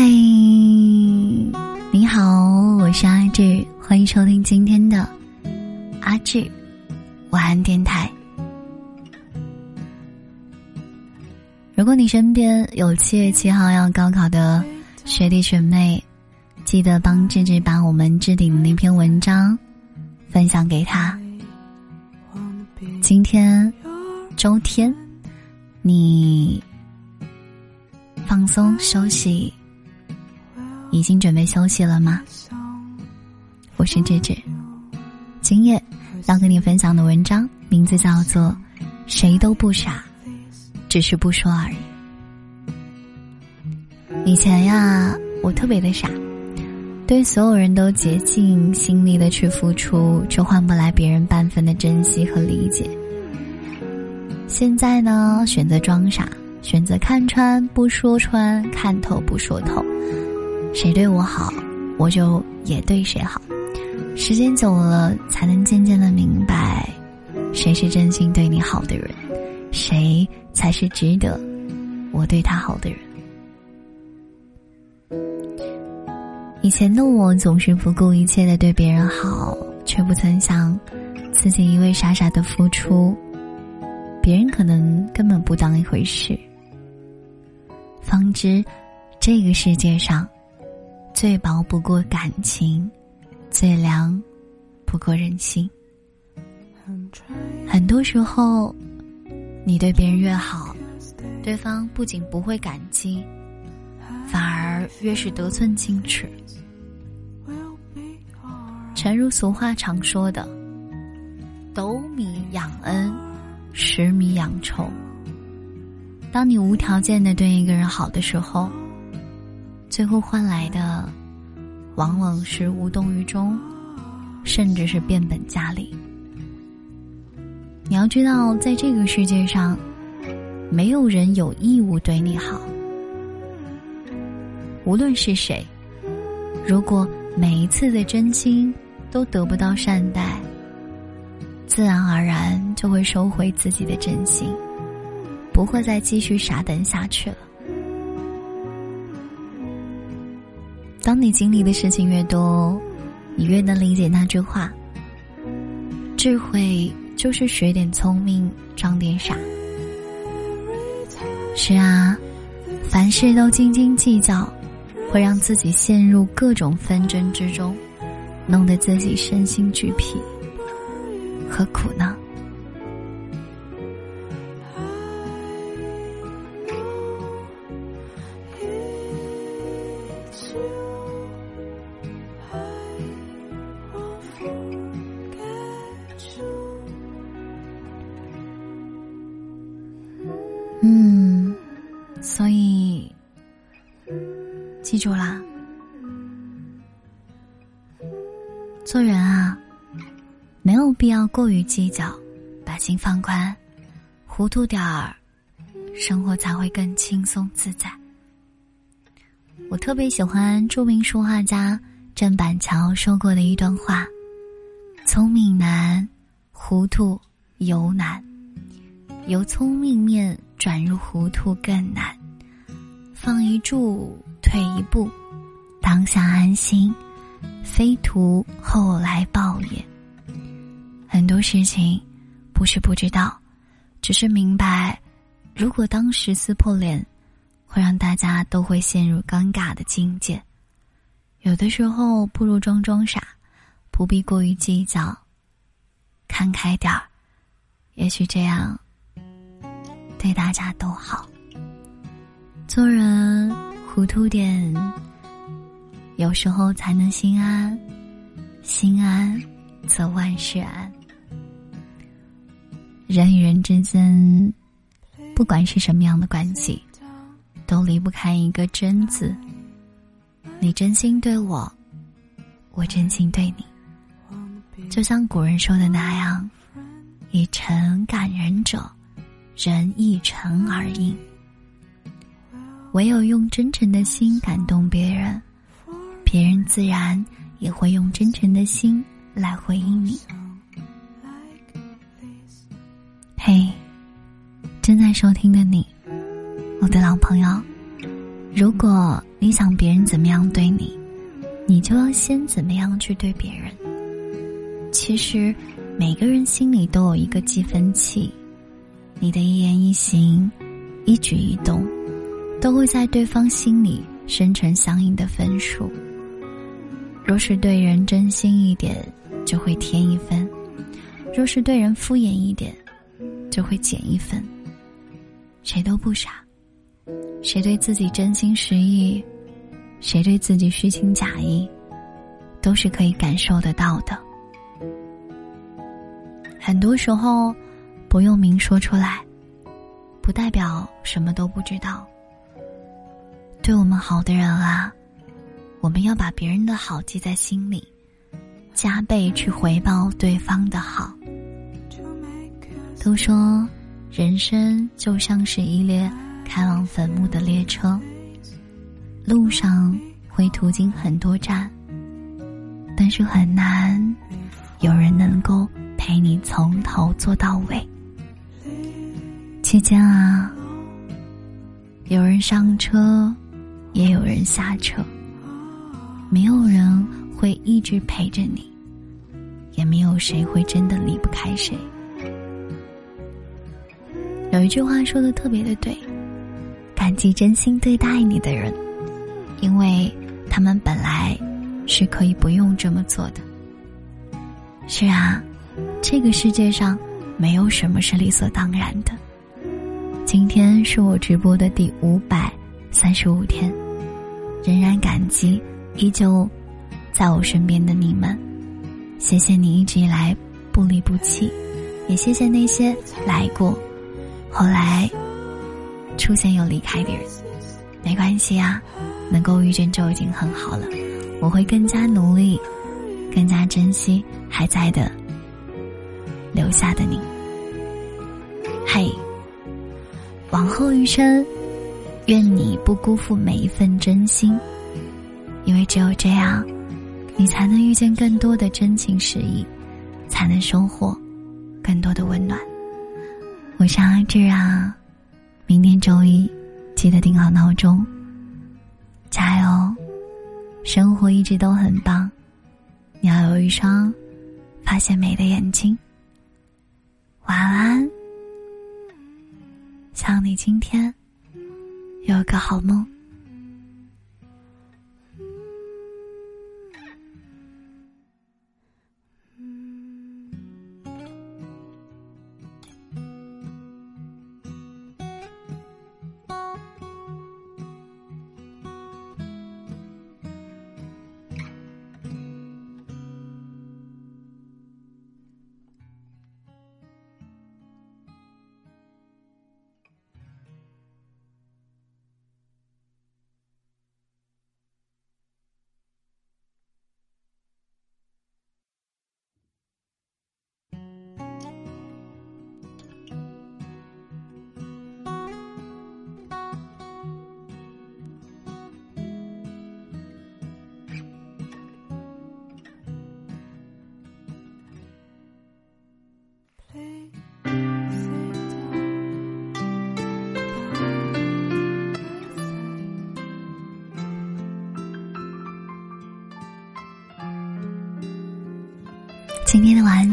嗨你好，我是阿志，欢迎收听今天的阿志晚安电台。如果你身边有七月七号要高考的学弟学妹，记得帮志志把我们置顶的那篇文章分享给他。今天周天，你放松休息，已经准备休息了吗？我是志志，今夜要跟你分享的文章名字叫做《谁都不傻》。只是不说而已。以前呀，我特别的傻，对所有人都竭尽心力的去付出，却换不来别人半分的珍惜和理解。现在呢，选择装傻，选择看穿不说穿，看透不说透。谁对我好，我就也对谁好。时间久了，才能渐渐的明白，谁是真心对你好的人。谁才是值得我对他好的人？以前的我总是不顾一切的对别人好，却不曾想自己因为傻傻的付出，别人可能根本不当一回事。方知这个世界上最薄不过感情，最凉不过人心。很多时候。你对别人越好，对方不仅不会感激，反而越是得寸进尺。诚如俗话常说的：“斗米养恩，十米养仇。”当你无条件的对一个人好的时候，最后换来的，往往是无动于衷，甚至是变本加厉。你要知道，在这个世界上，没有人有义务对你好。无论是谁，如果每一次的真心都得不到善待，自然而然就会收回自己的真心，不会再继续傻等下去了。当你经历的事情越多，你越能理解那句话：智慧。就是学点聪明，装点傻。是啊，凡事都斤斤计较，会让自己陷入各种纷争之中，弄得自己身心俱疲，何苦呢？所以记住啦，做人啊，没有必要过于计较，把心放宽，糊涂点儿，生活才会更轻松自在。我特别喜欢著名书画家郑板桥说过的一段话：聪明难，糊涂尤难，由聪明面转入糊涂更难。放一注。退一步，当下安心，非图后来报也。很多事情不是不知道，只是明白，如果当时撕破脸，会让大家都会陷入尴尬的境界。有的时候不如装装傻，不必过于计较，看开点儿，也许这样对大家都好。做人。糊涂点，有时候才能心安，心安则万事安。人与人之间，不管是什么样的关系，都离不开一个“真”字。你真心对我，我真心对你。就像古人说的那样：“以诚感人者，人亦诚而应。”唯有用真诚的心感动别人，别人自然也会用真诚的心来回应你。嘿，正在收听的你，我的老朋友，如果你想别人怎么样对你，你就要先怎么样去对别人。其实，每个人心里都有一个计分器，你的一言一行、一举一动，都会在对方心里生成相应的分数。若是对人真心一点，就会添一分；若是对人敷衍一点，就会减一分。谁都不傻，谁对自己真心实意，谁对自己虚情假意，都是可以感受得到的。很多时候，不用明说出来，不代表什么都不知道。对我们好的人啊，我们要把别人的好记在心里，加倍去回报对方的好。都说，人生就像是一列开往坟墓的列车，路上会途经很多站，但是很难有人能够。陪你从头做到尾，期间啊，有人上车，也有人下车，没有人会一直陪着你，也没有谁会真的离不开谁。有一句话说的特别的对，感激真心对待你的人，因为他们本来是可以不用这么做的。是啊。这个世界上，没有什么是理所当然的。今天是我直播的第五百三十五天，仍然感激依旧在我身边的你们，谢谢你一直以来不离不弃，也谢谢那些来过，后来出现又离开的人。没关系啊，能够遇见就已经很好了。我会更加努力，更加珍惜还在的。下的你，嘿，往后余生，愿你不辜负每一份真心，因为只有这样，你才能遇见更多的真情实意，才能收获更多的温暖。我是阿志啊，明天周一记得定好闹钟，加油！生活一直都很棒，你要有一双发现美的眼睛。晚安，希望你今天有个好梦。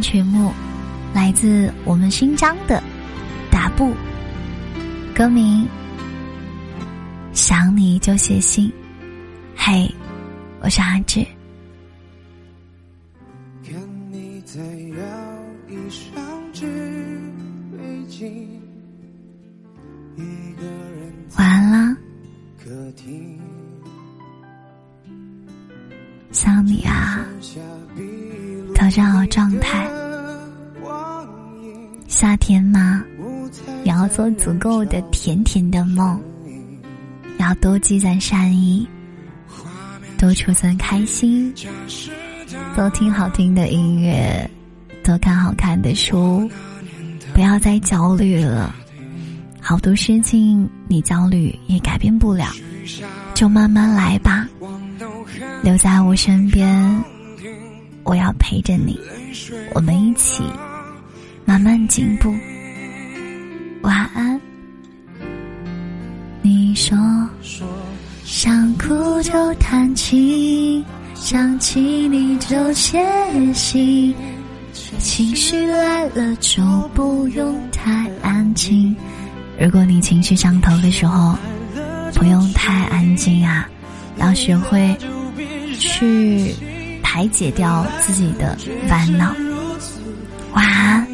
曲目来自我们新疆的达布，歌名《想你就写信》，嘿，我是阿志。调整好状态。夏天嘛，也要做足够的甜甜的梦，要多积攒善意，多储存开心，多听好听的音乐，多看好看的书，不要再焦虑了。好多事情你焦虑也改变不了，就慢慢来吧，留在我身边。我要陪着你，我们一起慢慢进步。晚安。你说，想哭就弹琴，想起你就写信，情绪来了就不用太安静。如果你情绪上头的时候，不用太安静啊，要学会去排解掉自己的烦恼。晚安，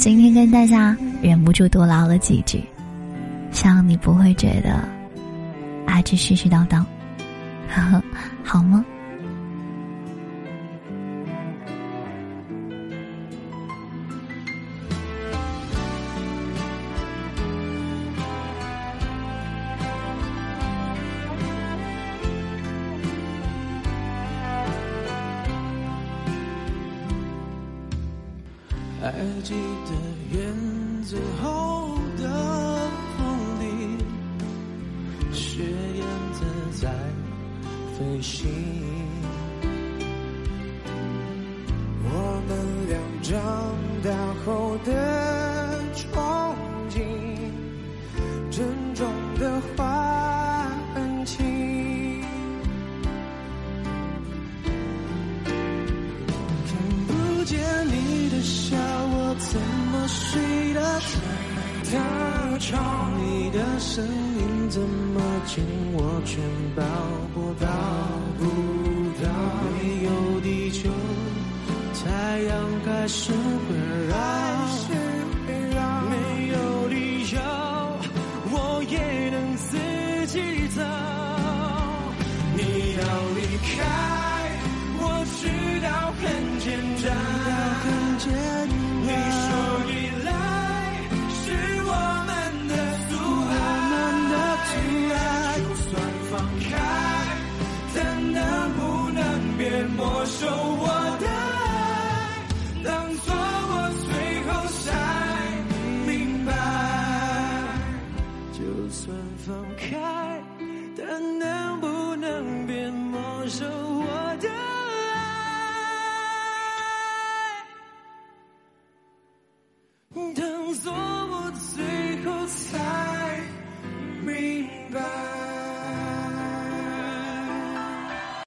今天跟大家忍不住多唠了几句。希望你不会觉得啊，这絮絮叨叨，呵呵，好吗？还记得院子后的。雪燕子在飞行，我们俩长大后的着？你的声音怎么？近，我全抱不到，不到。没有地球，太阳还是会绕，没有理由，我也能自己走。你要离开，我知道很简单，放开，但能不能别没收我